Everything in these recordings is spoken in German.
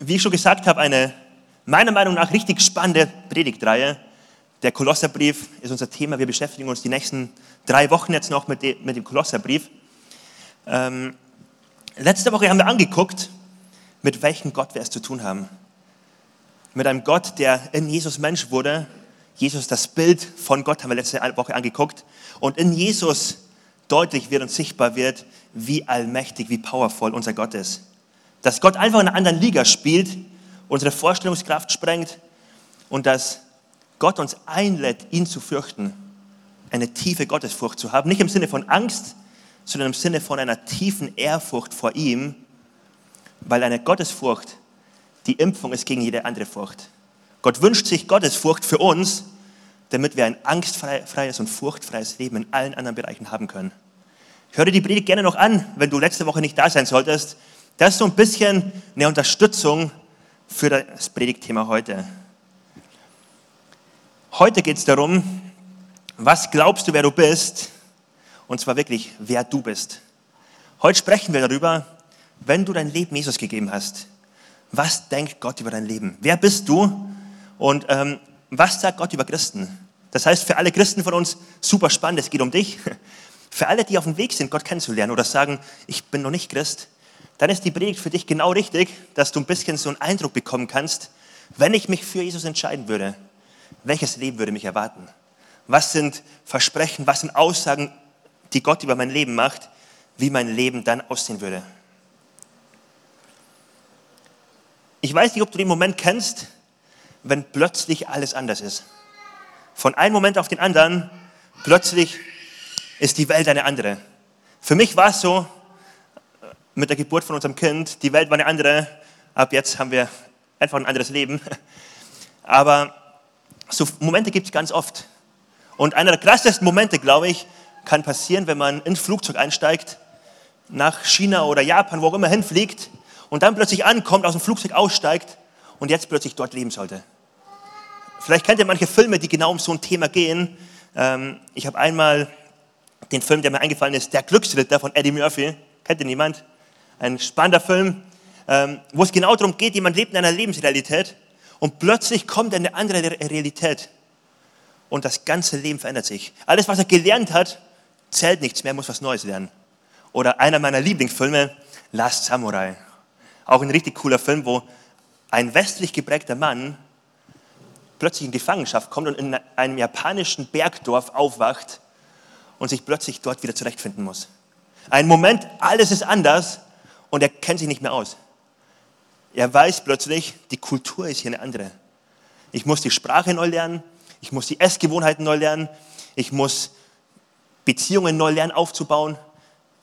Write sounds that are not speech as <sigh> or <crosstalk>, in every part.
wie ich schon gesagt habe, eine meiner Meinung nach richtig spannende Predigtreihe. Der Kolosserbrief ist unser Thema. Wir beschäftigen uns die nächsten drei Wochen jetzt noch mit, dem, Kolosserbrief. Ähm, letzte Woche haben wir angeguckt, mit welchem Gott wir es zu tun haben. Mit einem Gott, der in Jesus Mensch wurde. Jesus, das Bild von Gott, haben wir letzte Woche angeguckt. Und in Jesus deutlich wird und sichtbar wird, wie allmächtig, wie powerful unser Gott ist. Dass Gott einfach in einer anderen Liga spielt, unsere Vorstellungskraft sprengt und dass Gott uns einlädt, ihn zu fürchten, eine tiefe Gottesfurcht zu haben. Nicht im Sinne von Angst, sondern im Sinne von einer tiefen Ehrfurcht vor ihm, weil eine Gottesfurcht die Impfung ist gegen jede andere Furcht. Gott wünscht sich Gottesfurcht für uns, damit wir ein angstfreies und furchtfreies Leben in allen anderen Bereichen haben können. Ich höre die Predigt gerne noch an, wenn du letzte Woche nicht da sein solltest. Das ist so ein bisschen eine Unterstützung für das Predigtthema heute. Heute geht es darum, was glaubst du, wer du bist? Und zwar wirklich, wer du bist. Heute sprechen wir darüber, wenn du dein Leben Jesus gegeben hast. Was denkt Gott über dein Leben? Wer bist du? Und ähm, was sagt Gott über Christen? Das heißt, für alle Christen von uns super spannend, es geht um dich. <laughs> Für alle, die auf dem Weg sind, Gott kennenzulernen oder sagen, ich bin noch nicht Christ, dann ist die Predigt für dich genau richtig, dass du ein bisschen so einen Eindruck bekommen kannst, wenn ich mich für Jesus entscheiden würde, welches Leben würde mich erwarten? Was sind Versprechen, was sind Aussagen, die Gott über mein Leben macht, wie mein Leben dann aussehen würde? Ich weiß nicht, ob du den Moment kennst, wenn plötzlich alles anders ist. Von einem Moment auf den anderen, plötzlich ist die Welt eine andere. Für mich war es so, mit der Geburt von unserem Kind, die Welt war eine andere, ab jetzt haben wir einfach ein anderes Leben. <laughs> Aber so Momente gibt es ganz oft. Und einer der krassesten Momente, glaube ich, kann passieren, wenn man ins Flugzeug einsteigt, nach China oder Japan, wo auch immer hinfliegt und dann plötzlich ankommt, aus dem Flugzeug aussteigt und jetzt plötzlich dort leben sollte. Vielleicht kennt ihr manche Filme, die genau um so ein Thema gehen. Ähm, ich habe einmal den Film, der mir eingefallen ist, Der Glücksritter von Eddie Murphy. Kennt ihr niemand? Ein spannender Film, ähm, wo es genau darum geht, jemand lebt in einer Lebensrealität und plötzlich kommt eine andere Realität und das ganze Leben verändert sich. Alles, was er gelernt hat, zählt nichts mehr, muss was Neues lernen. Oder einer meiner Lieblingsfilme, Last Samurai. Auch ein richtig cooler Film, wo ein westlich geprägter Mann plötzlich in Gefangenschaft kommt und in einem japanischen Bergdorf aufwacht und sich plötzlich dort wieder zurechtfinden muss. Ein Moment, alles ist anders und er kennt sich nicht mehr aus. Er weiß plötzlich, die Kultur ist hier eine andere. Ich muss die Sprache neu lernen, ich muss die Essgewohnheiten neu lernen, ich muss Beziehungen neu lernen aufzubauen.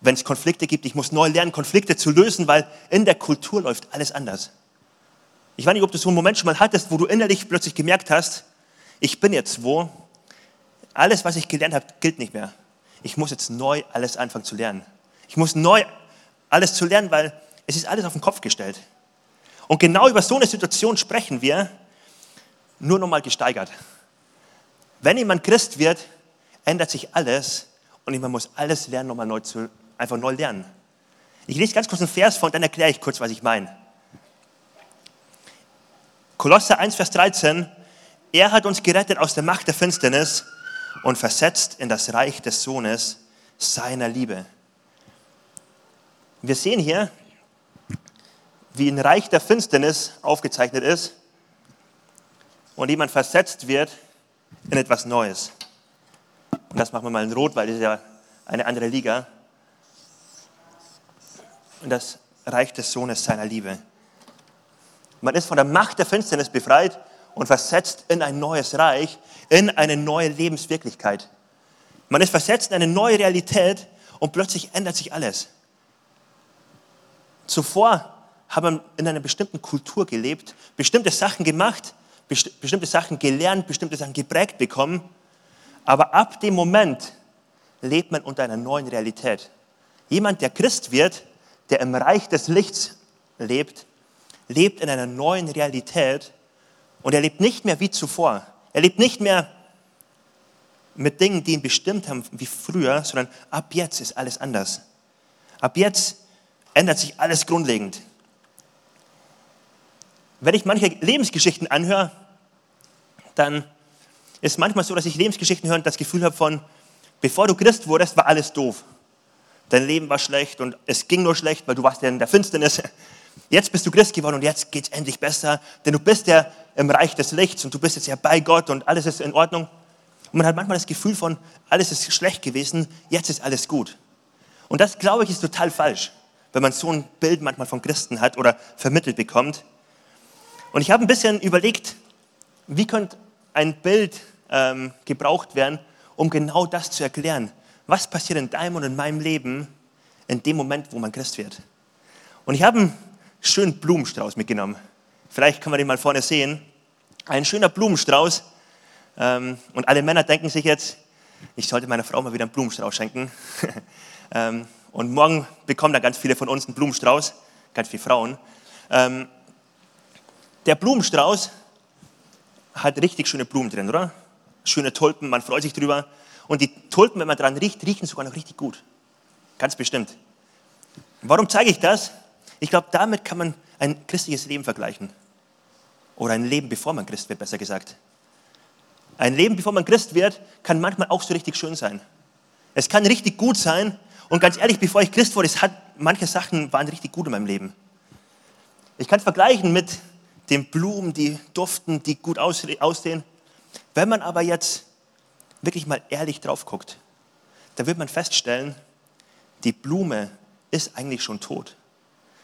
Wenn es Konflikte gibt, ich muss neu lernen, Konflikte zu lösen, weil in der Kultur läuft alles anders. Ich weiß nicht, ob du so einen Moment schon mal hattest, wo du innerlich plötzlich gemerkt hast, ich bin jetzt wo, alles, was ich gelernt habe, gilt nicht mehr. Ich muss jetzt neu alles anfangen zu lernen. Ich muss neu alles zu lernen, weil es ist alles auf den Kopf gestellt. Und genau über so eine Situation sprechen wir, nur nochmal gesteigert. Wenn jemand Christ wird, ändert sich alles und man muss alles lernen, nochmal neu zu, einfach neu lernen. Ich lese ganz kurz einen Vers vor und dann erkläre ich kurz, was ich meine. Kolosser 1, Vers 13. Er hat uns gerettet aus der Macht der Finsternis und versetzt in das Reich des Sohnes seiner Liebe. Wir sehen hier, wie ein Reich der Finsternis aufgezeichnet ist und jemand versetzt wird in etwas Neues. Und das machen wir mal in Rot, weil das ist ja eine andere Liga. Und das Reich des Sohnes seiner Liebe. Man ist von der Macht der Finsternis befreit und versetzt in ein neues Reich, in eine neue Lebenswirklichkeit. Man ist versetzt in eine neue Realität und plötzlich ändert sich alles. Zuvor hat man in einer bestimmten Kultur gelebt, bestimmte Sachen gemacht, bestimmte Sachen gelernt, bestimmte Sachen geprägt bekommen. Aber ab dem Moment lebt man unter einer neuen Realität. Jemand, der Christ wird, der im Reich des Lichts lebt, lebt in einer neuen Realität und er lebt nicht mehr wie zuvor. Er lebt nicht mehr mit Dingen, die ihn bestimmt haben wie früher, sondern ab jetzt ist alles anders. Ab jetzt ändert sich alles grundlegend. wenn ich manche Lebensgeschichten anhöre, dann ist manchmal so, dass ich Lebensgeschichten höre und das Gefühl habe von, bevor du Christ wurdest, war alles doof. Dein Leben war schlecht und es ging nur schlecht, weil du warst ja in der Finsternis. <laughs> Jetzt bist du Christ geworden und jetzt geht es endlich besser, denn du bist ja im Reich des Lichts und du bist jetzt ja bei Gott und alles ist in Ordnung. Und man hat manchmal das Gefühl von, alles ist schlecht gewesen, jetzt ist alles gut. Und das, glaube ich, ist total falsch, wenn man so ein Bild manchmal von Christen hat oder vermittelt bekommt. Und ich habe ein bisschen überlegt, wie könnte ein Bild ähm, gebraucht werden, um genau das zu erklären. Was passiert in deinem und in meinem Leben in dem Moment, wo man Christ wird? Und ich habe einen schönen Blumenstrauß mitgenommen. Vielleicht kann man den mal vorne sehen. Ein schöner Blumenstrauß. Ähm, und alle Männer denken sich jetzt, ich sollte meiner Frau mal wieder einen Blumenstrauß schenken. <laughs> ähm, und morgen bekommen da ganz viele von uns einen Blumenstrauß, ganz viele Frauen. Ähm, der Blumenstrauß hat richtig schöne Blumen drin, oder? Schöne Tulpen, man freut sich drüber. Und die Tulpen, wenn man dran riecht, riechen sogar noch richtig gut. Ganz bestimmt. Warum zeige ich das? Ich glaube, damit kann man ein christliches Leben vergleichen. Oder ein Leben, bevor man Christ wird, besser gesagt. Ein Leben, bevor man Christ wird, kann manchmal auch so richtig schön sein. Es kann richtig gut sein. Und ganz ehrlich, bevor ich Christ wurde, es hat, manche Sachen waren richtig gut in meinem Leben. Ich kann es vergleichen mit den Blumen, die duften, die gut aussehen. Wenn man aber jetzt wirklich mal ehrlich drauf guckt, dann wird man feststellen, die Blume ist eigentlich schon tot.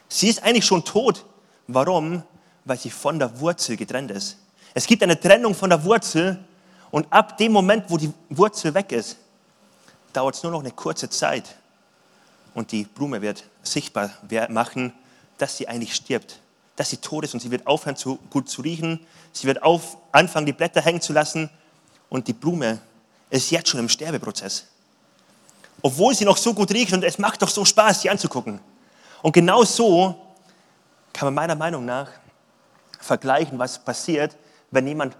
Sie ist eigentlich schon tot. Warum? Weil sie von der Wurzel getrennt ist. Es gibt eine Trennung von der Wurzel und ab dem Moment, wo die Wurzel weg ist, dauert es nur noch eine kurze Zeit und die Blume wird sichtbar machen, dass sie eigentlich stirbt dass sie tot ist und sie wird aufhören, zu, gut zu riechen. Sie wird auf, anfangen, die Blätter hängen zu lassen und die Blume ist jetzt schon im Sterbeprozess. Obwohl sie noch so gut riecht und es macht doch so Spaß, sie anzugucken. Und genau so kann man meiner Meinung nach vergleichen, was passiert, wenn jemand,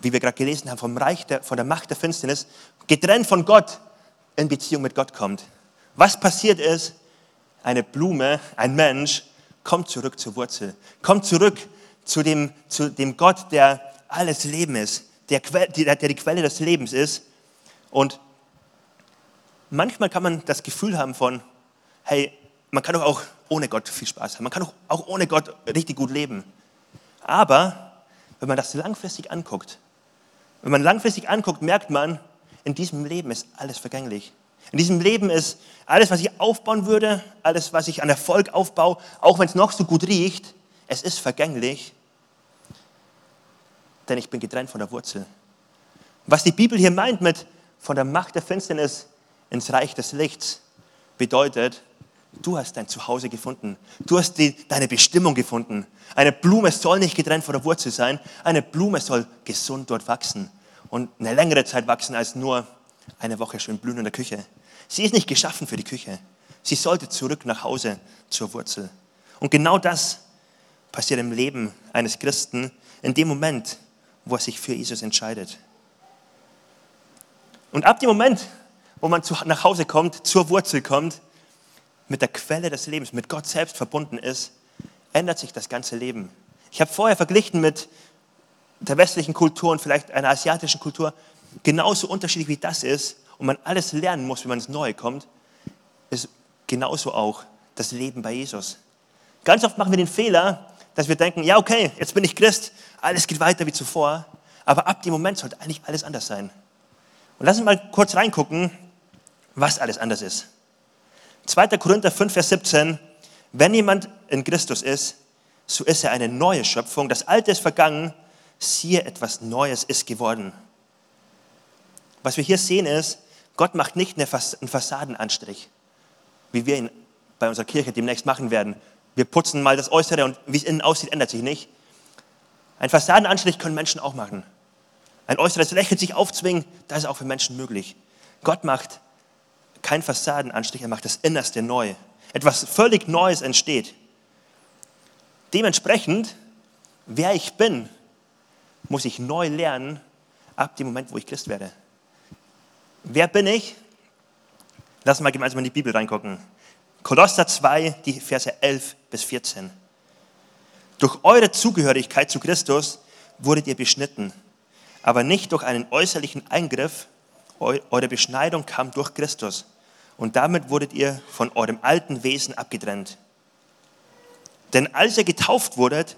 wie wir gerade gelesen haben, vom Reich der, von der Macht der Finsternis, getrennt von Gott in Beziehung mit Gott kommt. Was passiert ist, eine Blume, ein Mensch, kommt zurück zur Wurzel. Kommt zurück zu dem, zu dem Gott, der alles Leben ist, der, der, die Quelle des Lebens ist. Und manchmal kann man das Gefühl haben von, hey, man kann doch auch ohne Gott viel Spaß haben. Man kann doch auch ohne Gott richtig gut leben. Aber wenn man das langfristig anguckt, wenn man langfristig anguckt, merkt man, in diesem Leben ist alles vergänglich. In diesem Leben ist alles, was ich aufbauen würde, alles, was ich an Erfolg aufbaue, auch wenn es noch so gut riecht, es ist vergänglich, denn ich bin getrennt von der Wurzel. Was die Bibel hier meint mit von der Macht der Finsternis ins Reich des Lichts, bedeutet, du hast dein Zuhause gefunden. Du hast die, deine Bestimmung gefunden. Eine Blume soll nicht getrennt von der Wurzel sein. Eine Blume soll gesund dort wachsen und eine längere Zeit wachsen als nur eine Woche schön blühen in der Küche. Sie ist nicht geschaffen für die Küche. Sie sollte zurück nach Hause zur Wurzel. Und genau das passiert im Leben eines Christen in dem Moment, wo er sich für Jesus entscheidet. Und ab dem Moment, wo man nach Hause kommt, zur Wurzel kommt, mit der Quelle des Lebens, mit Gott selbst verbunden ist, ändert sich das ganze Leben. Ich habe vorher verglichen mit der westlichen Kultur und vielleicht einer asiatischen Kultur genauso unterschiedlich wie das ist und man alles lernen muss, wenn man ins Neue kommt, ist genauso auch das Leben bei Jesus. Ganz oft machen wir den Fehler, dass wir denken, ja okay, jetzt bin ich Christ, alles geht weiter wie zuvor, aber ab dem Moment sollte eigentlich alles anders sein. Und lass uns mal kurz reingucken, was alles anders ist. 2. Korinther 5, Vers 17, wenn jemand in Christus ist, so ist er eine neue Schöpfung, das Alte ist vergangen, siehe, etwas Neues ist geworden. Was wir hier sehen ist, Gott macht nicht einen Fassadenanstrich, wie wir ihn bei unserer Kirche demnächst machen werden. Wir putzen mal das Äußere und wie es innen aussieht, ändert sich nicht. Ein Fassadenanstrich können Menschen auch machen. Ein äußeres Lächeln sich aufzwingen, das ist auch für Menschen möglich. Gott macht keinen Fassadenanstrich, er macht das Innerste neu. Etwas völlig Neues entsteht. Dementsprechend, wer ich bin, muss ich neu lernen, ab dem Moment, wo ich Christ werde. Wer bin ich? Lass mal gemeinsam in die Bibel reingucken. Kolosser 2, die Verse 11 bis 14. Durch eure Zugehörigkeit zu Christus wurdet ihr beschnitten, aber nicht durch einen äußerlichen Eingriff. Eure Beschneidung kam durch Christus und damit wurdet ihr von eurem alten Wesen abgetrennt. Denn als ihr getauft wurdet,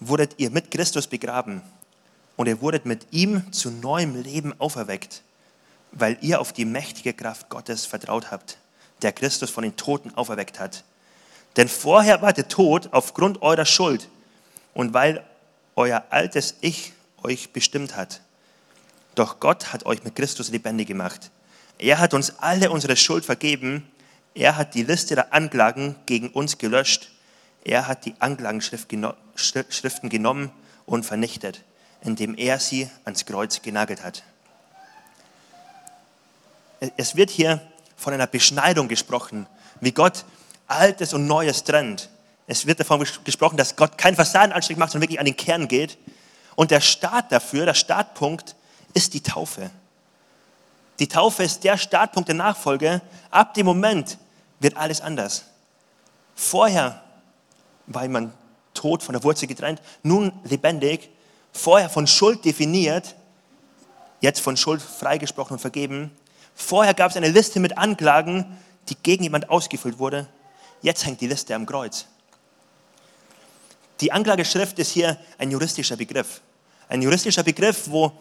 wurdet ihr mit Christus begraben und ihr wurdet mit ihm zu neuem Leben auferweckt, weil ihr auf die mächtige Kraft Gottes vertraut habt, der Christus von den Toten auferweckt hat. Denn vorher war der Tod aufgrund eurer Schuld und weil euer altes Ich euch bestimmt hat. Doch Gott hat euch mit Christus lebendig gemacht. Er hat uns alle unsere Schuld vergeben. Er hat die Liste der Anklagen gegen uns gelöscht. Er hat die Anklagenschriften genommen und vernichtet, indem er sie ans Kreuz genagelt hat. Es wird hier von einer Beschneidung gesprochen, wie Gott Altes und Neues trennt. Es wird davon gesprochen, dass Gott keinen Fassadenanstrich macht, sondern wirklich an den Kern geht. Und der Start dafür, der Startpunkt ist die Taufe. Die Taufe ist der Startpunkt der Nachfolge. Ab dem Moment wird alles anders. Vorher war man tot, von der Wurzel getrennt, nun lebendig, vorher von Schuld definiert, jetzt von Schuld freigesprochen und vergeben. Vorher gab es eine Liste mit Anklagen, die gegen jemand ausgefüllt wurde. Jetzt hängt die Liste am Kreuz. Die Anklageschrift ist hier ein juristischer Begriff. Ein juristischer Begriff, wo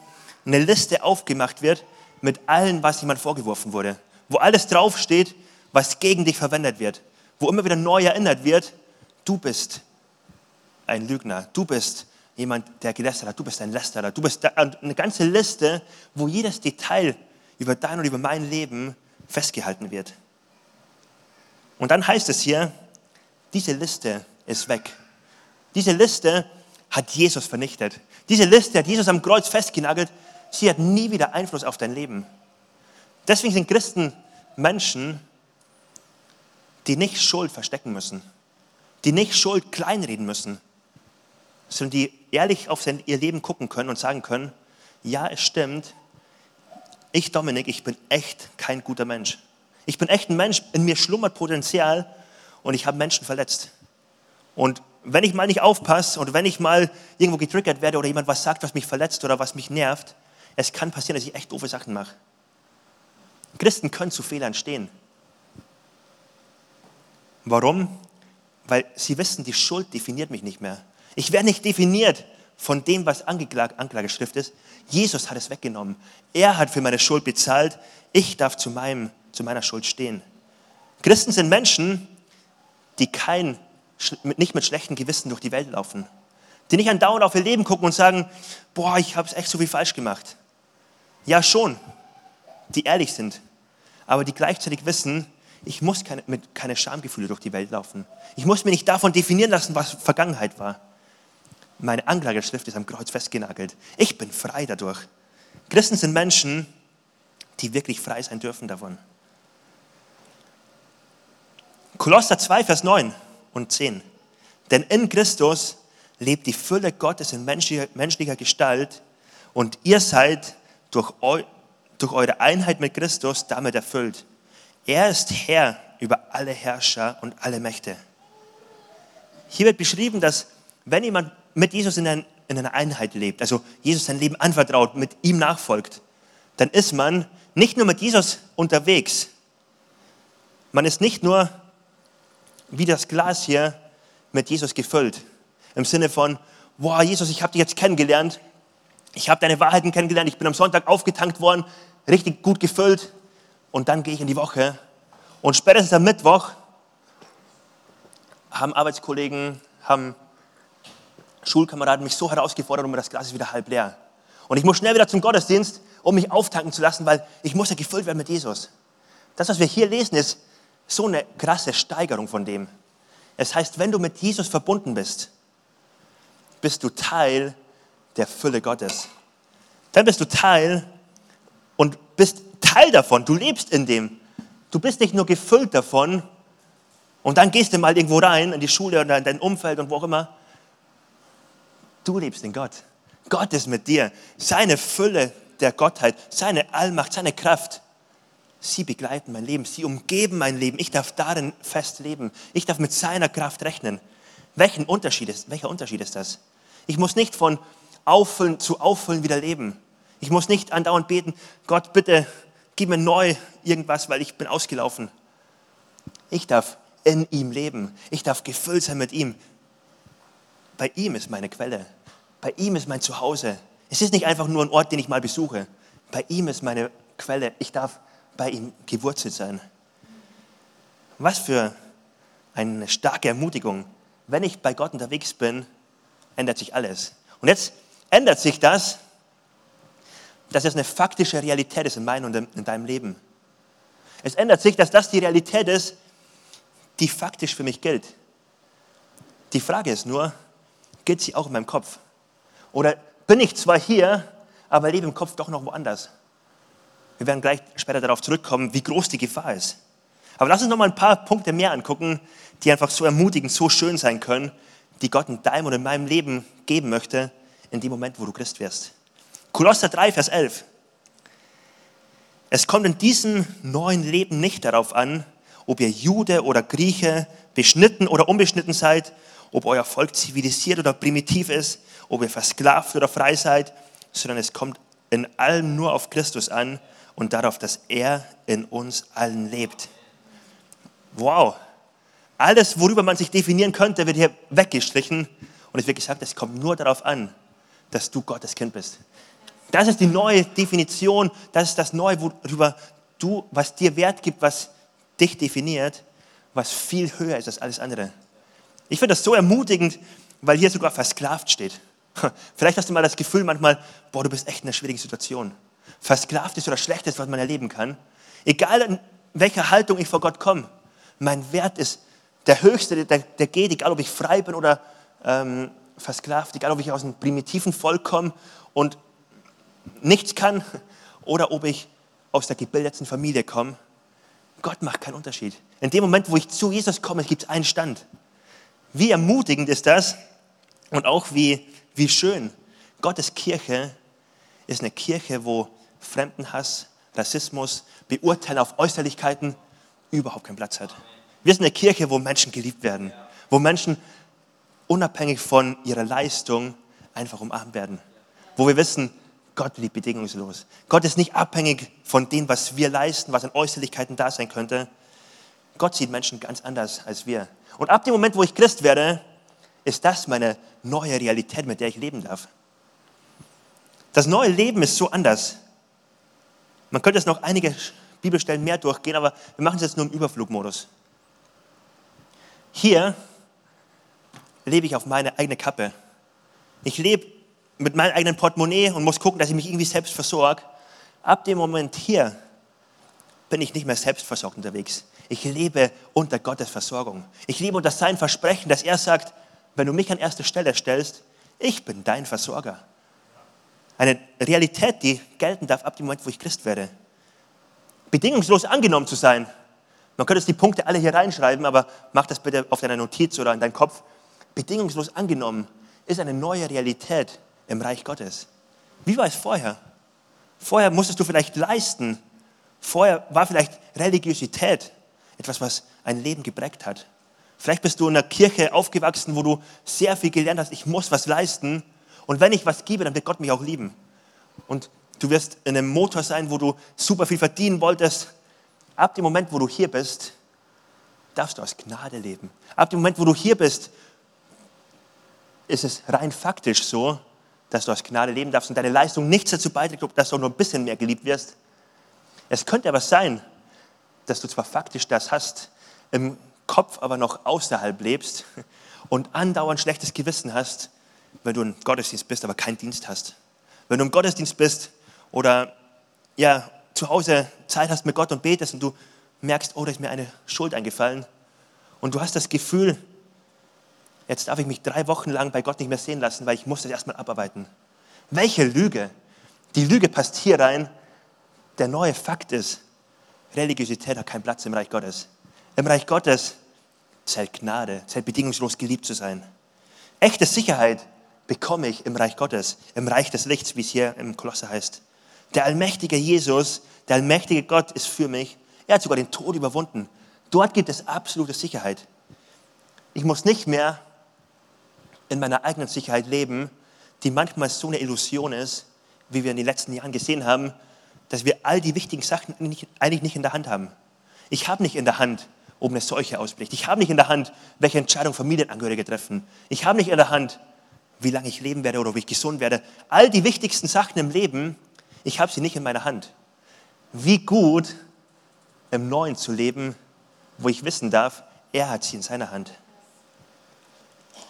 eine Liste aufgemacht wird mit allem, was jemand vorgeworfen wurde. Wo alles draufsteht, was gegen dich verwendet wird. Wo immer wieder neu erinnert wird, du bist ein Lügner. Du bist jemand, der gelästert hat. Du bist ein Lästerer. Du bist eine ganze Liste, wo jedes Detail über dein und über mein Leben festgehalten wird. Und dann heißt es hier, diese Liste ist weg. Diese Liste hat Jesus vernichtet. Diese Liste hat Jesus am Kreuz festgenagelt. Sie hat nie wieder Einfluss auf dein Leben. Deswegen sind Christen Menschen, die nicht Schuld verstecken müssen, die nicht Schuld kleinreden müssen, sondern die ehrlich auf ihr Leben gucken können und sagen können, ja, es stimmt, ich Dominik, ich bin echt kein guter Mensch. Ich bin echt ein Mensch, in mir schlummert Potenzial und ich habe Menschen verletzt. Und wenn ich mal nicht aufpasse und wenn ich mal irgendwo getriggert werde oder jemand was sagt, was mich verletzt oder was mich nervt, es kann passieren, dass ich echt doofe Sachen mache. Christen können zu Fehlern stehen. Warum? Weil sie wissen, die Schuld definiert mich nicht mehr. Ich werde nicht definiert von dem, was Anklageschrift ist. Jesus hat es weggenommen. Er hat für meine Schuld bezahlt. Ich darf zu, meinem, zu meiner Schuld stehen. Christen sind Menschen, die kein, nicht mit schlechtem Gewissen durch die Welt laufen. Die nicht andauernd auf ihr Leben gucken und sagen, boah, ich habe es echt so viel falsch gemacht. Ja, schon. Die ehrlich sind. Aber die gleichzeitig wissen, ich muss keine, mit keine Schamgefühle durch die Welt laufen. Ich muss mir nicht davon definieren lassen, was Vergangenheit war. Meine Anklageschrift ist am Kreuz festgenagelt. Ich bin frei dadurch. Christen sind Menschen, die wirklich frei sein dürfen davon. Kolosser 2, Vers 9 und 10. Denn in Christus lebt die Fülle Gottes in menschlicher, menschlicher Gestalt und ihr seid durch, eu, durch eure Einheit mit Christus damit erfüllt. Er ist Herr über alle Herrscher und alle Mächte. Hier wird beschrieben, dass wenn jemand mit Jesus in, ein, in einer Einheit lebt, also Jesus sein Leben anvertraut, mit ihm nachfolgt, dann ist man nicht nur mit Jesus unterwegs, man ist nicht nur wie das Glas hier mit Jesus gefüllt. Im Sinne von, wow, Jesus, ich habe dich jetzt kennengelernt, ich habe deine Wahrheiten kennengelernt, ich bin am Sonntag aufgetankt worden, richtig gut gefüllt und dann gehe ich in die Woche und spätestens am Mittwoch haben Arbeitskollegen, haben Schulkameraden mich so herausgefordert und mir das Glas ist wieder halb leer. Und ich muss schnell wieder zum Gottesdienst, um mich auftanken zu lassen, weil ich muss ja gefüllt werden mit Jesus. Das, was wir hier lesen, ist so eine krasse Steigerung von dem. Es heißt, wenn du mit Jesus verbunden bist, bist du Teil der Fülle Gottes. Dann bist du Teil und bist Teil davon. Du lebst in dem. Du bist nicht nur gefüllt davon und dann gehst du mal irgendwo rein, in die Schule oder in dein Umfeld und wo auch immer. Du lebst in Gott. Gott ist mit dir. Seine Fülle der Gottheit, seine Allmacht, seine Kraft Sie begleiten mein Leben, sie umgeben mein Leben. Ich darf darin fest leben. Ich darf mit seiner Kraft rechnen. Welchen Unterschied ist, welcher Unterschied ist das? Ich muss nicht von Auffüllen zu Auffüllen wieder leben. Ich muss nicht andauernd beten, Gott, bitte gib mir neu irgendwas, weil ich bin ausgelaufen. Ich darf in ihm leben. Ich darf gefüllt sein mit ihm. Bei ihm ist meine Quelle. Bei ihm ist mein Zuhause. Es ist nicht einfach nur ein Ort, den ich mal besuche. Bei ihm ist meine Quelle. Ich darf bei ihm gewurzelt sein. Was für eine starke Ermutigung. Wenn ich bei Gott unterwegs bin, ändert sich alles. Und jetzt ändert sich das, dass es eine faktische Realität ist in meinem und in deinem Leben. Es ändert sich, dass das die Realität ist, die faktisch für mich gilt. Die Frage ist nur, gilt sie auch in meinem Kopf? Oder bin ich zwar hier, aber lebe im Kopf doch noch woanders? Wir werden gleich später darauf zurückkommen, wie groß die Gefahr ist. Aber lass uns noch mal ein paar Punkte mehr angucken, die einfach so ermutigend, so schön sein können, die Gott in deinem oder in meinem Leben geben möchte, in dem Moment, wo du Christ wirst. Kolosser 3, Vers 11. Es kommt in diesem neuen Leben nicht darauf an, ob ihr Jude oder Grieche, beschnitten oder unbeschnitten seid, ob euer Volk zivilisiert oder primitiv ist, ob ihr versklavt oder frei seid, sondern es kommt in allem nur auf Christus an und darauf, dass er in uns allen lebt. Wow. Alles, worüber man sich definieren könnte, wird hier weggestrichen. Und es wird gesagt, es kommt nur darauf an, dass du Gottes Kind bist. Das ist die neue Definition, das ist das Neue, worüber du, was dir Wert gibt, was dich definiert, was viel höher ist als alles andere. Ich finde das so ermutigend, weil hier sogar versklavt steht. Vielleicht hast du mal das Gefühl manchmal, boah, du bist echt in einer schwierigen Situation. Versklavt ist oder Schlechtes, was man erleben kann. Egal in welcher Haltung ich vor Gott komme, mein Wert ist der höchste, der, der geht, egal ob ich frei bin oder ähm, versklavt, egal ob ich aus einem primitiven Volk komme und nichts kann oder ob ich aus der gebildeten Familie komme. Gott macht keinen Unterschied. In dem Moment, wo ich zu Jesus komme, gibt es einen Stand. Wie ermutigend ist das und auch wie, wie schön. Gottes Kirche ist eine Kirche, wo Fremdenhass, Rassismus, Beurteilen auf Äußerlichkeiten überhaupt keinen Platz hat. Wir sind eine Kirche, wo Menschen geliebt werden, wo Menschen unabhängig von ihrer Leistung einfach umarmt werden, wo wir wissen, Gott liebt bedingungslos. Gott ist nicht abhängig von dem, was wir leisten, was an Äußerlichkeiten da sein könnte. Gott sieht Menschen ganz anders als wir. Und ab dem Moment, wo ich Christ werde, ist das meine neue Realität, mit der ich leben darf. Das neue Leben ist so anders. Man könnte jetzt noch einige Bibelstellen mehr durchgehen, aber wir machen es jetzt nur im Überflugmodus. Hier lebe ich auf meine eigene Kappe. Ich lebe mit meinem eigenen Portemonnaie und muss gucken, dass ich mich irgendwie selbst versorge. Ab dem Moment hier bin ich nicht mehr selbstversorgt unterwegs. Ich lebe unter Gottes Versorgung. Ich lebe unter sein Versprechen, dass er sagt, wenn du mich an erste Stelle stellst, ich bin dein Versorger. Eine Realität, die gelten darf ab dem Moment, wo ich Christ werde. Bedingungslos angenommen zu sein. Man könnte jetzt die Punkte alle hier reinschreiben, aber mach das bitte auf deiner Notiz oder in deinen Kopf. Bedingungslos angenommen ist eine neue Realität, im Reich Gottes. Wie war es vorher? Vorher musstest du vielleicht leisten. Vorher war vielleicht Religiosität etwas, was ein Leben geprägt hat. Vielleicht bist du in einer Kirche aufgewachsen, wo du sehr viel gelernt hast, ich muss was leisten. Und wenn ich was gebe, dann wird Gott mich auch lieben. Und du wirst in einem Motor sein, wo du super viel verdienen wolltest. Ab dem Moment, wo du hier bist, darfst du aus Gnade leben. Ab dem Moment, wo du hier bist, ist es rein faktisch so, dass du aus Gnade leben darfst und deine Leistung nichts dazu beiträgt, dass du nur ein bisschen mehr geliebt wirst. Es könnte aber sein, dass du zwar faktisch das hast, im Kopf aber noch außerhalb lebst und andauernd schlechtes Gewissen hast, wenn du im Gottesdienst bist, aber keinen Dienst hast. Wenn du im Gottesdienst bist oder ja, zu Hause Zeit hast mit Gott und betest und du merkst, oh, da ist mir eine Schuld eingefallen und du hast das Gefühl, jetzt darf ich mich drei Wochen lang bei Gott nicht mehr sehen lassen, weil ich muss das erstmal abarbeiten. Welche Lüge? Die Lüge passt hier rein. Der neue Fakt ist, Religiosität hat keinen Platz im Reich Gottes. Im Reich Gottes zählt Gnade, zählt bedingungslos geliebt zu sein. Echte Sicherheit bekomme ich im Reich Gottes, im Reich des Lichts, wie es hier im Kolosser heißt. Der allmächtige Jesus, der allmächtige Gott ist für mich. Er hat sogar den Tod überwunden. Dort gibt es absolute Sicherheit. Ich muss nicht mehr in meiner eigenen Sicherheit leben, die manchmal so eine Illusion ist, wie wir in den letzten Jahren gesehen haben, dass wir all die wichtigen Sachen eigentlich nicht in der Hand haben. Ich habe nicht in der Hand, ob eine Seuche ausbricht. Ich habe nicht in der Hand, welche Entscheidung Familienangehörige treffen. Ich habe nicht in der Hand, wie lange ich leben werde oder wie ich gesund werde. All die wichtigsten Sachen im Leben, ich habe sie nicht in meiner Hand. Wie gut im Neuen zu leben, wo ich wissen darf, er hat sie in seiner Hand.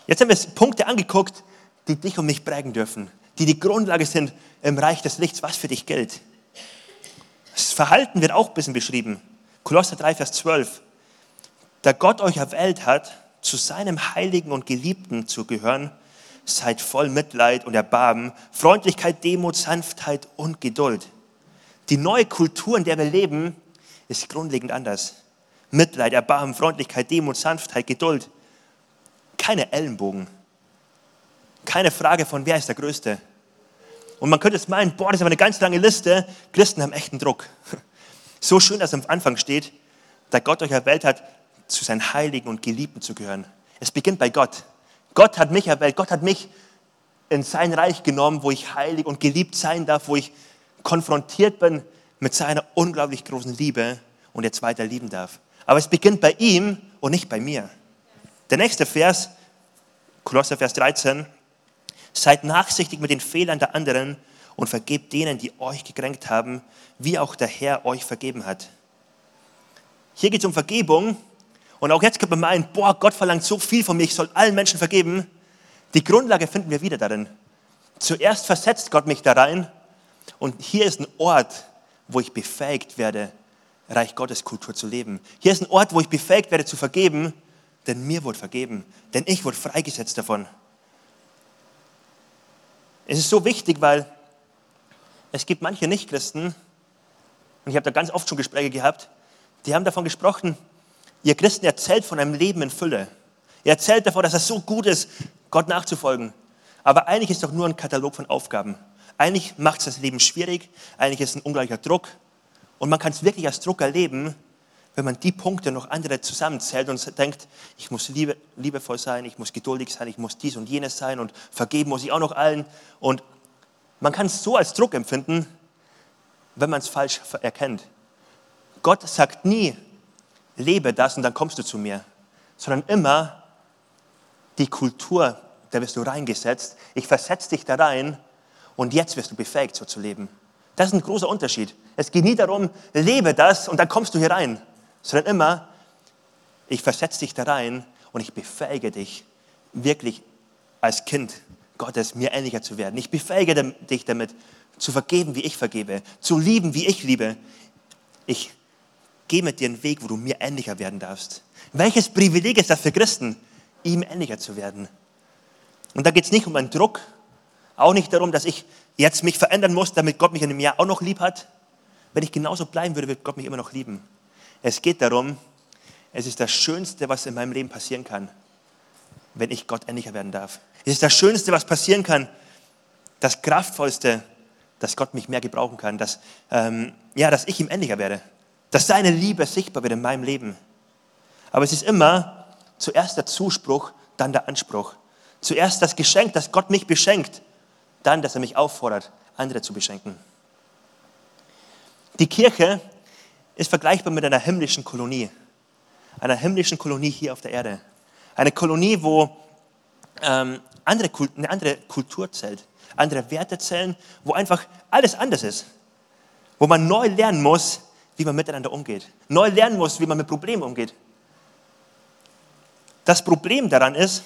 Jetzt haben wir Punkte angeguckt, die dich und mich prägen dürfen, die die Grundlage sind im Reich des Lichts, was für dich gilt. Das Verhalten wird auch ein bisschen beschrieben. Kolosser 3, Vers 12. Da Gott euch erwählt hat, zu seinem Heiligen und Geliebten zu gehören, seid voll Mitleid und Erbarmen, Freundlichkeit, Demut, Sanftheit und Geduld. Die neue Kultur, in der wir leben, ist grundlegend anders. Mitleid, Erbarmen, Freundlichkeit, Demut, Sanftheit, Geduld. Keine Ellenbogen. Keine Frage von, wer ist der Größte. Und man könnte jetzt meinen, boah, das ist aber eine ganz lange Liste. Christen haben echten Druck. <laughs> So schön, dass am Anfang steht, da Gott euch erwählt hat, zu seinen Heiligen und Geliebten zu gehören. Es beginnt bei Gott. Gott hat mich erwählt, Gott hat mich in sein Reich genommen, wo ich heilig und geliebt sein darf, wo ich konfrontiert bin mit seiner unglaublich großen Liebe und jetzt weiter lieben darf. Aber es beginnt bei ihm und nicht bei mir. Der nächste Vers, Kolosser Vers 13, seid nachsichtig mit den Fehlern der anderen und vergebt denen, die euch gekränkt haben, wie auch der Herr euch vergeben hat. Hier geht es um Vergebung und auch jetzt könnte man meinen, boah, Gott verlangt so viel von mir, ich soll allen Menschen vergeben. Die Grundlage finden wir wieder darin. Zuerst versetzt Gott mich da rein und hier ist ein Ort, wo ich befähigt werde, Reich Gottes Kultur zu leben. Hier ist ein Ort, wo ich befähigt werde zu vergeben, denn mir wurde vergeben, denn ich wurde freigesetzt davon. Es ist so wichtig, weil es gibt manche Nichtchristen, und ich habe da ganz oft schon Gespräche gehabt, die haben davon gesprochen, ihr Christen erzählt von einem Leben in Fülle. Ihr erzählt davon, dass es so gut ist, Gott nachzufolgen. Aber eigentlich ist es doch nur ein Katalog von Aufgaben. Eigentlich macht es das Leben schwierig, eigentlich ist es ein ungleicher Druck. Und man kann es wirklich als Druck erleben, wenn man die Punkte noch andere zusammenzählt und denkt, ich muss liebe, liebevoll sein, ich muss geduldig sein, ich muss dies und jenes sein und vergeben muss ich auch noch allen. Und man kann es so als Druck empfinden, wenn man es falsch erkennt. Gott sagt nie, lebe das und dann kommst du zu mir, sondern immer die Kultur, da wirst du reingesetzt. Ich versetze dich da rein und jetzt wirst du befähigt, so zu leben. Das ist ein großer Unterschied. Es geht nie darum, lebe das und dann kommst du hier rein, sondern immer, ich versetze dich da rein und ich befähige dich, wirklich als Kind Gottes mir ähnlicher zu werden. Ich befähige dich damit, zu vergeben, wie ich vergebe, zu lieben, wie ich liebe. Ich gehe mit dir einen Weg, wo du mir ähnlicher werden darfst. Welches Privileg ist das für Christen, ihm ähnlicher zu werden? Und da geht es nicht um einen Druck, auch nicht darum, dass ich jetzt mich verändern muss, damit Gott mich in einem Jahr auch noch lieb hat. Wenn ich genauso bleiben würde, wird Gott mich immer noch lieben. Es geht darum, es ist das Schönste, was in meinem Leben passieren kann, wenn ich Gott ähnlicher werden darf. Es ist das Schönste, was passieren kann, das Kraftvollste, dass Gott mich mehr gebrauchen kann, dass, ähm, ja, dass ich ihm ähnlicher werde, dass seine Liebe sichtbar wird in meinem Leben. Aber es ist immer zuerst der Zuspruch, dann der Anspruch. Zuerst das Geschenk, dass Gott mich beschenkt dann, dass er mich auffordert, andere zu beschenken. Die Kirche ist vergleichbar mit einer himmlischen Kolonie, einer himmlischen Kolonie hier auf der Erde. Eine Kolonie, wo ähm, andere, eine andere Kultur zählt, andere Werte zählen, wo einfach alles anders ist. Wo man neu lernen muss, wie man miteinander umgeht. Neu lernen muss, wie man mit Problemen umgeht. Das Problem daran ist,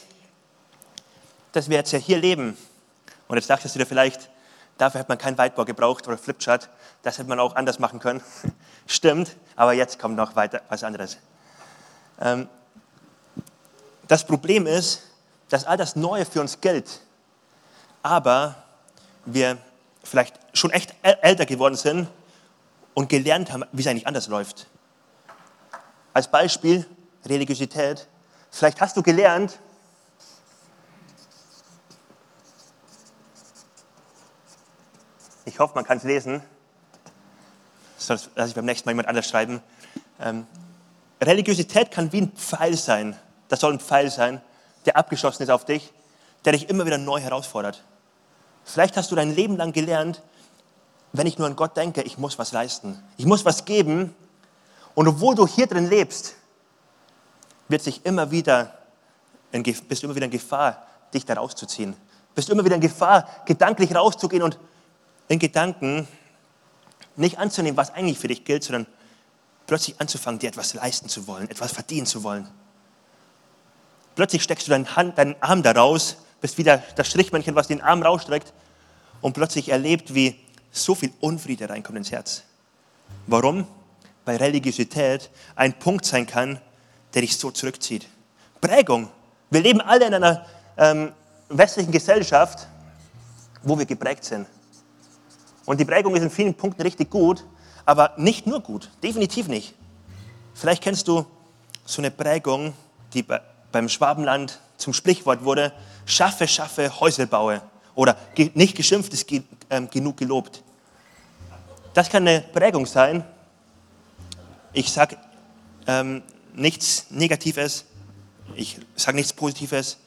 dass wir jetzt ja hier leben und jetzt dachtest du dir vielleicht, dafür hat man kein Whiteboard gebraucht oder Flipchart, das hätte man auch anders machen können. <laughs> Stimmt, aber jetzt kommt noch weiter was anderes. Ähm, das Problem ist, dass all das Neue für uns gilt, aber wir vielleicht schon echt älter geworden sind und gelernt haben, wie es eigentlich anders läuft. Als Beispiel Religiosität. Vielleicht hast du gelernt, Ich hoffe, man kann es lesen. Das lasse ich beim nächsten Mal jemand anders schreiben. Ähm, Religiosität kann wie ein Pfeil sein. Das soll ein Pfeil sein, der abgeschossen ist auf dich. der dich immer wieder neu herausfordert. Vielleicht hast du dein Leben lang gelernt, wenn ich nur an Gott denke, ich muss was leisten. Ich muss was geben. Und obwohl du hier drin lebst, wird sich immer wieder in, bist du immer wieder in Gefahr, dich da rauszuziehen. Bist du immer wieder in Gefahr, gedanklich rauszugehen und in Gedanken nicht anzunehmen, was eigentlich für dich gilt, sondern plötzlich anzufangen, dir etwas leisten zu wollen, etwas verdienen zu wollen. Plötzlich steckst du deinen, Hand, deinen Arm da raus, bist wieder das Strichmännchen, was den Arm rausstreckt und plötzlich erlebt, wie so viel Unfriede reinkommt ins Herz. Warum? Weil Religiosität ein Punkt sein kann, der dich so zurückzieht. Prägung. Wir leben alle in einer ähm, westlichen Gesellschaft, wo wir geprägt sind. Und die Prägung ist in vielen Punkten richtig gut, aber nicht nur gut, definitiv nicht. Vielleicht kennst du so eine Prägung, die beim Schwabenland zum Sprichwort wurde, schaffe, schaffe, Häuser baue. Oder nicht geschimpft ist ähm, genug gelobt. Das kann eine Prägung sein. Ich sage ähm, nichts Negatives, ich sage nichts Positives.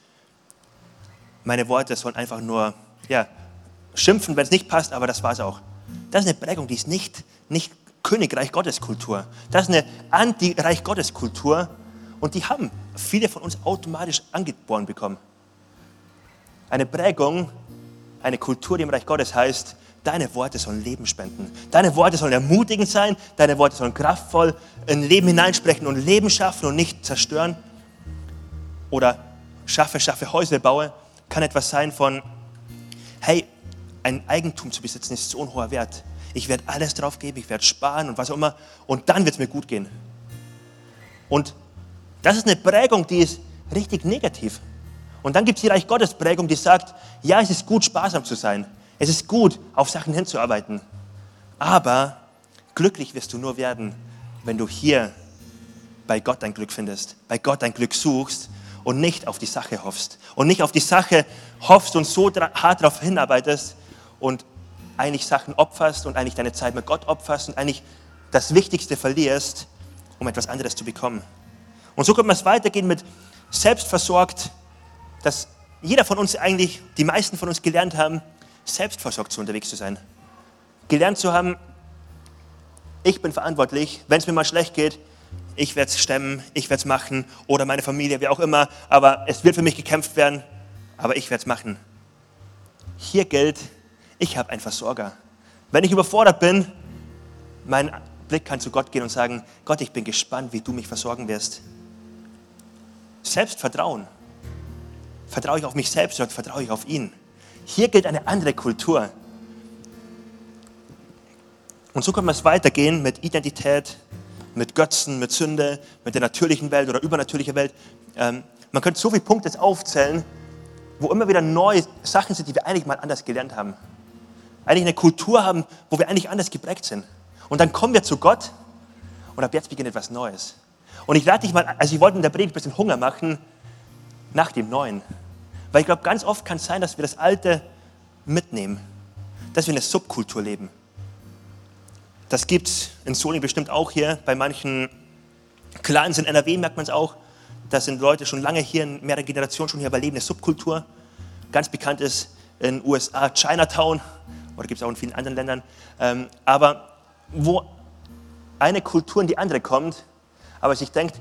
Meine Worte sollen einfach nur ja, schimpfen, wenn es nicht passt, aber das war es auch. Das ist eine Prägung, die ist nicht, nicht Königreich Gottes Kultur. Das ist eine Anti-Reich Gottes Kultur und die haben viele von uns automatisch angeboren bekommen. Eine Prägung, eine Kultur, die im Reich Gottes heißt, deine Worte sollen Leben spenden. Deine Worte sollen ermutigend sein, deine Worte sollen kraftvoll in Leben hineinsprechen und Leben schaffen und nicht zerstören. Oder schaffe, schaffe Häuser baue, kann etwas sein von, hey, ein Eigentum zu besitzen ist so ein hoher Wert. Ich werde alles drauf geben, ich werde sparen und was auch immer und dann wird es mir gut gehen. Und das ist eine Prägung, die ist richtig negativ. Und dann gibt es die Reich Gottes Prägung, die sagt, ja, es ist gut, sparsam zu sein. Es ist gut, auf Sachen hinzuarbeiten. Aber glücklich wirst du nur werden, wenn du hier bei Gott dein Glück findest, bei Gott dein Glück suchst und nicht auf die Sache hoffst. Und nicht auf die Sache hoffst und so hart darauf hinarbeitest und eigentlich Sachen opferst und eigentlich deine Zeit mit Gott opferst und eigentlich das Wichtigste verlierst, um etwas anderes zu bekommen. Und so könnte man es weitergehen mit selbstversorgt, dass jeder von uns eigentlich, die meisten von uns gelernt haben, selbstversorgt zu unterwegs zu sein. Gelernt zu haben, ich bin verantwortlich, wenn es mir mal schlecht geht, ich werde es stemmen, ich werde es machen oder meine Familie, wie auch immer, aber es wird für mich gekämpft werden, aber ich werde es machen. Hier gilt, ich habe einen Versorger. Wenn ich überfordert bin, mein Blick kann zu Gott gehen und sagen, Gott, ich bin gespannt, wie du mich versorgen wirst. Selbstvertrauen. Vertraue ich auf mich selbst oder vertraue ich auf ihn? Hier gilt eine andere Kultur. Und so kann man es weitergehen mit Identität, mit Götzen, mit Sünde, mit der natürlichen Welt oder übernatürlichen Welt. Ähm, man könnte so viele Punkte jetzt aufzählen, wo immer wieder neue Sachen sind, die wir eigentlich mal anders gelernt haben. Eigentlich eine Kultur haben, wo wir eigentlich anders geprägt sind. Und dann kommen wir zu Gott und ab jetzt beginnt etwas Neues. Und ich lade dich mal, also ich wollte in der Predigt ein bisschen Hunger machen nach dem Neuen. Weil ich glaube, ganz oft kann es sein, dass wir das Alte mitnehmen. Dass wir eine Subkultur leben. Das gibt es in Soling bestimmt auch hier. Bei manchen Clans in NRW merkt man es auch. Da sind Leute schon lange hier, in mehreren Generationen schon hier, aber leben eine Subkultur. Ganz bekannt ist in den USA Chinatown oder gibt es auch in vielen anderen Ländern. Ähm, aber wo eine Kultur in die andere kommt, aber sich denkt,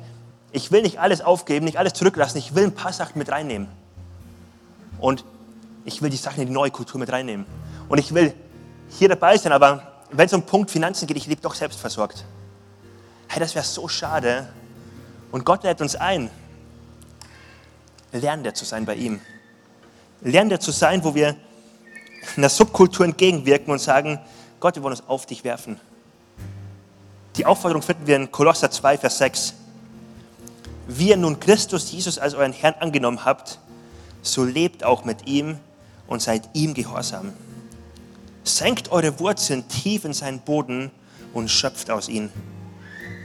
ich will nicht alles aufgeben, nicht alles zurücklassen, ich will ein paar Sachen mit reinnehmen. Und ich will die Sachen in die neue Kultur mit reinnehmen. Und ich will hier dabei sein, aber wenn es um Punkt Finanzen geht, ich lebe doch selbst versorgt. Hey, das wäre so schade. Und Gott lädt uns ein, lernender zu sein bei ihm. Lernender zu sein, wo wir einer Subkultur entgegenwirken und sagen, Gott, wir wollen uns auf dich werfen. Die Aufforderung finden wir in Kolosser 2, Vers 6. Wie ihr nun Christus Jesus als euren Herrn angenommen habt, so lebt auch mit ihm und seid ihm gehorsam. Senkt eure Wurzeln tief in seinen Boden und schöpft aus ihm.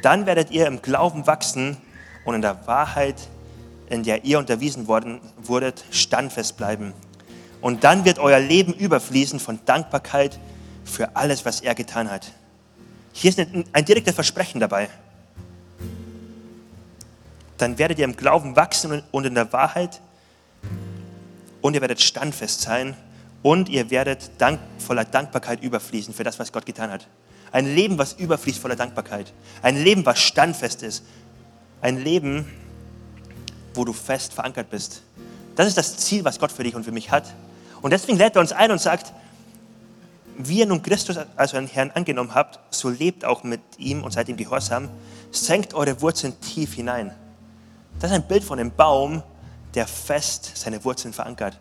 Dann werdet ihr im Glauben wachsen und in der Wahrheit, in der ihr unterwiesen worden wurdet, standfest bleiben. Und dann wird euer Leben überfließen von Dankbarkeit für alles, was er getan hat. Hier ist ein, direktes Versprechen dabei. Dann werdet ihr im Glauben wachsen und in der Wahrheit und ihr werdet standfest sein und ihr werdet dank, voller Dankbarkeit überfließen für das, was Gott getan hat. Ein Leben, was überfließt voller Dankbarkeit. Ein Leben, was standfest ist. Ein Leben, wo du fest verankert bist. Das ist das Ziel, was Gott für dich und für mich hat. Und deswegen lädt er uns ein und sagt, wie ihr nun Christus als euren Herrn angenommen habt, so lebt auch mit ihm und seid ihm gehorsam. Senkt eure Wurzeln tief hinein. Das ist ein Bild von einem Baum, der fest seine Wurzeln verankert.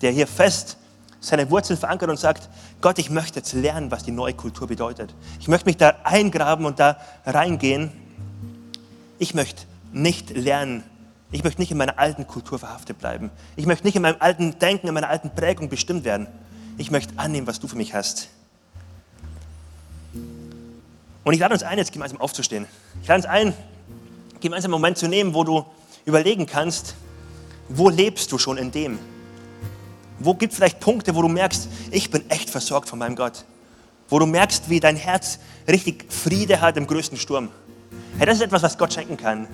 Der hier fest seine Wurzeln verankert und sagt, Gott, ich möchte jetzt lernen, was die neue Kultur bedeutet. Ich möchte mich da eingraben und da reingehen. Ich möchte nicht lernen, ich möchte nicht in meiner alten Kultur verhaftet bleiben. Ich möchte nicht in meinem alten Denken, in meiner alten Prägung bestimmt werden. Ich möchte annehmen, was du für mich hast. Und ich lade uns ein, jetzt gemeinsam aufzustehen. Ich lade uns ein, gemeinsam einen Moment zu nehmen, wo du überlegen kannst, wo lebst du schon in dem? Wo gibt es vielleicht Punkte, wo du merkst, ich bin echt versorgt von meinem Gott? Wo du merkst, wie dein Herz richtig Friede hat im größten Sturm. Hey, das ist etwas, was Gott schenken kann.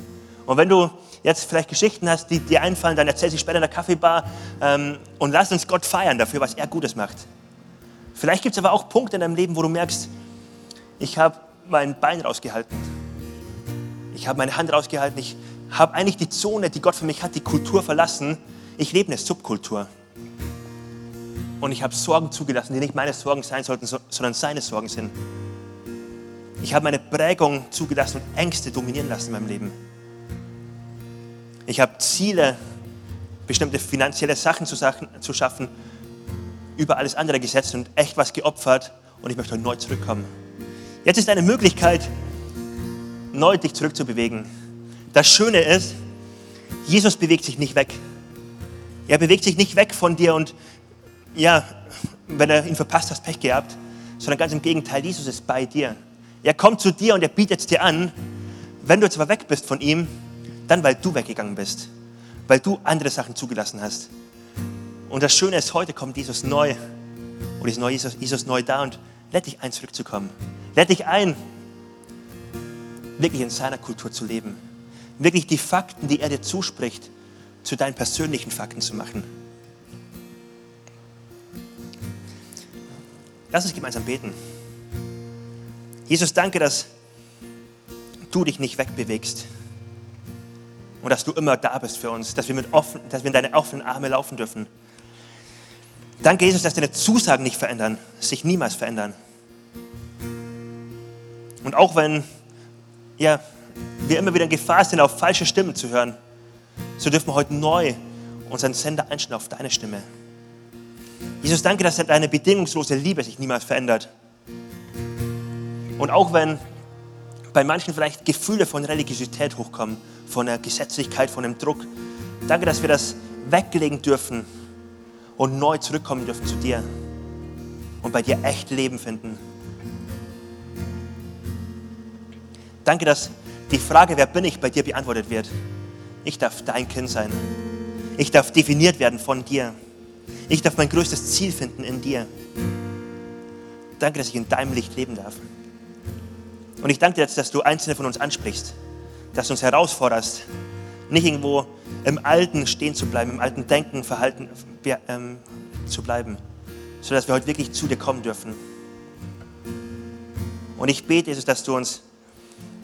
Und wenn du jetzt vielleicht Geschichten hast, die dir einfallen, dann erzähl sie später in der Kaffeebar ähm, und lass uns Gott feiern dafür, was er Gutes macht. Vielleicht gibt es aber auch Punkte in deinem Leben, wo du merkst, ich habe mein Bein rausgehalten. Ich habe meine Hand rausgehalten. Ich habe eigentlich die Zone, die Gott für mich hat, die Kultur verlassen. Ich lebe eine Subkultur. Und ich habe Sorgen zugelassen, die nicht meine Sorgen sein sollten, sondern seine Sorgen sind. Ich habe meine Prägung zugelassen und Ängste dominieren lassen in meinem Leben. Ich habe Ziele, bestimmte finanzielle Sachen zu, Sachen zu schaffen, über alles andere gesetzt und echt was geopfert und ich möchte neu zurückkommen. Jetzt ist eine Möglichkeit, neu dich zurückzubewegen. Das Schöne ist, Jesus bewegt sich nicht weg. Er bewegt sich nicht weg von dir und ja, wenn er ihn verpasst hast, Pech gehabt, sondern ganz im Gegenteil, Jesus ist bei dir. Er kommt zu dir und er bietet es dir an. Wenn du jetzt aber weg bist von ihm, dann weil du weggegangen bist, weil du andere Sachen zugelassen hast. Und das Schöne ist, heute kommt Jesus neu und ist neu, Jesus, Jesus neu da und lädt dich ein, zurückzukommen. Lädt dich ein, wirklich in seiner Kultur zu leben. Wirklich die Fakten, die er dir zuspricht, zu deinen persönlichen Fakten zu machen. Lass uns gemeinsam beten. Jesus, danke, dass du dich nicht wegbewegst und dass du immer da bist für uns, dass wir, mit offen, dass wir in deine offenen Arme laufen dürfen. Danke, Jesus, dass deine Zusagen nicht verändern, sich niemals verändern. Und auch wenn ja, wir immer wieder in Gefahr sind, auf falsche Stimmen zu hören, so dürfen wir heute neu unseren Sender einstellen auf deine Stimme. Jesus, danke, dass deine bedingungslose Liebe sich niemals verändert. Und auch wenn bei manchen vielleicht Gefühle von Religiosität hochkommen, von der Gesetzlichkeit, von dem Druck, danke, dass wir das weglegen dürfen und neu zurückkommen dürfen zu dir und bei dir echt Leben finden. Danke, dass die Frage, wer bin ich, bei dir beantwortet wird. Ich darf dein Kind sein. Ich darf definiert werden von dir. Ich darf mein größtes Ziel finden in dir. Danke, dass ich in deinem Licht leben darf. Und ich danke dir dass du einzelne von uns ansprichst, dass du uns herausforderst, nicht irgendwo im Alten stehen zu bleiben, im alten Denken, Verhalten ähm, zu bleiben, sondern dass wir heute wirklich zu dir kommen dürfen. Und ich bete, Jesus, dass du uns,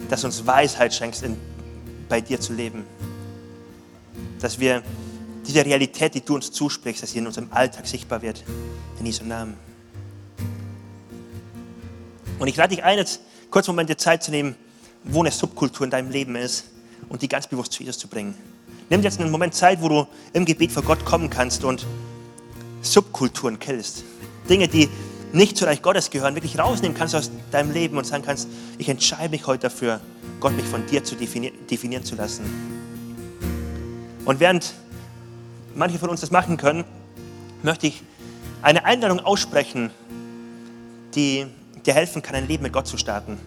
dass du uns Weisheit schenkst, in, bei dir zu leben. Dass wir diese Realität, die du uns zusprichst, dass sie in unserem Alltag sichtbar wird. In Jesu Namen. Und ich lade dich ein, jetzt kurz Momente Zeit zu nehmen, wo eine Subkultur in deinem Leben ist und die ganz bewusst zu Jesus zu bringen. Nimm jetzt einen Moment Zeit, wo du im Gebet vor Gott kommen kannst und Subkulturen killst. Dinge, die nicht zu Reich Gottes gehören, wirklich rausnehmen kannst aus deinem Leben und sagen kannst, ich entscheide mich heute dafür, Gott mich von dir zu definieren, definieren zu lassen. Und während manche von uns das machen können, möchte ich eine Einladung aussprechen, die dir helfen kann, ein Leben mit Gott zu starten.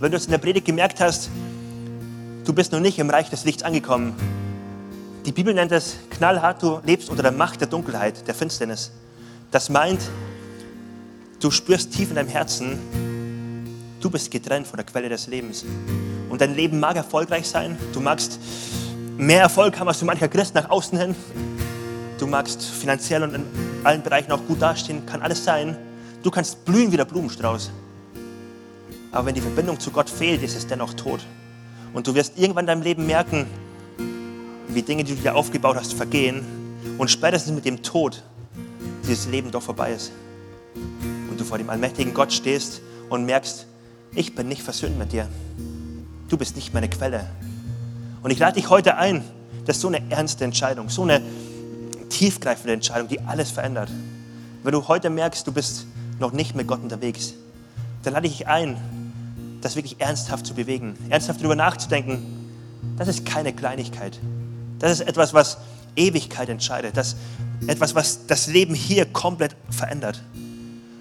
Wenn du es in der Predigt gemerkt hast, du bist noch nicht im Reich des Lichts angekommen. Die Bibel nennt es knallhart, du lebst unter der Macht der Dunkelheit, der Finsternis. Das meint, du spürst tief in deinem Herzen, du bist getrennt von der Quelle des Lebens. Und dein Leben mag erfolgreich sein, du magst mehr Erfolg haben als du mancher Christ nach außen hin, Du magst finanziell und in allen Bereichen auch gut dastehen, kann alles sein. Du kannst blühen wie der Blumenstrauß. Aber wenn die Verbindung zu Gott fehlt, ist es dennoch tot. Und du wirst irgendwann in deinem Leben merken, wie Dinge, die du dir aufgebaut hast, vergehen. Und spätestens mit dem Tod dieses Leben doch vorbei ist. Und du vor dem allmächtigen Gott stehst und merkst, ich bin nicht versöhnt mit dir. Du bist nicht meine Quelle. Und ich lade dich heute ein, das ist so eine ernste Entscheidung, so eine tiefgreifende Entscheidung, die alles verändert. Wenn du heute merkst, du bist noch nicht mit Gott unterwegs, dann lade ich dich ein, das wirklich ernsthaft zu bewegen, ernsthaft darüber nachzudenken. Das ist keine Kleinigkeit. Das ist etwas, was Ewigkeit entscheidet. Das etwas, was das Leben hier komplett verändert.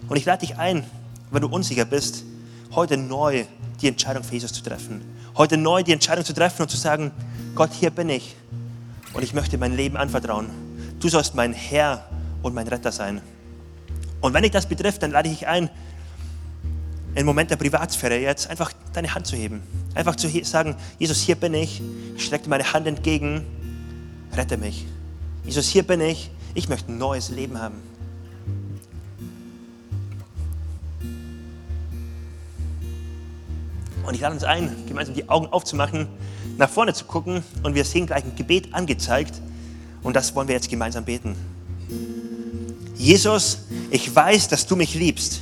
Und ich lade dich ein, wenn du unsicher bist, heute neu die Entscheidung für Jesus zu treffen. Heute neu die Entscheidung zu treffen und zu sagen, Gott, hier bin ich und ich möchte mein Leben anvertrauen. Du sollst mein Herr und mein Retter sein. Und wenn dich das betrifft, dann lade ich dich ein, im Moment der Privatsphäre jetzt einfach deine Hand zu heben. Einfach zu sagen, Jesus, hier bin ich, ich strecke dir meine Hand entgegen, rette mich. Jesus, hier bin ich, ich möchte ein neues Leben haben. Und ich lade uns ein, gemeinsam die Augen aufzumachen, nach vorne zu gucken und wir sehen gleich ein Gebet angezeigt und das wollen wir jetzt gemeinsam beten. Jesus, ich weiß, dass du mich liebst.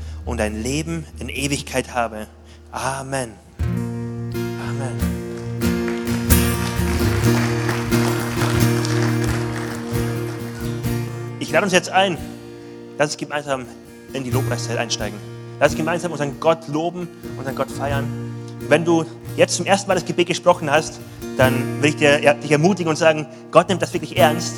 und ein Leben in Ewigkeit habe. Amen. Amen. Ich lade uns jetzt ein, lass uns gemeinsam in die Lobpreiszeit einsteigen. Lass uns gemeinsam unseren Gott loben, unseren Gott feiern. Wenn du jetzt zum ersten Mal das Gebet gesprochen hast, dann will ich dir, dich ermutigen und sagen, Gott nimmt das wirklich ernst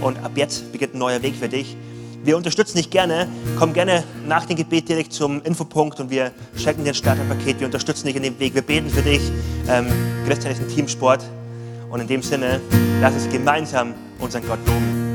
und ab jetzt beginnt ein neuer Weg für dich. Wir unterstützen dich gerne. Komm gerne nach dem Gebet direkt zum Infopunkt und wir schenken dir ein Starterpaket. Wir unterstützen dich in dem Weg. Wir beten für dich. Ähm, Christian ist ein Teamsport. Und in dem Sinne, lass uns gemeinsam unseren Gott loben.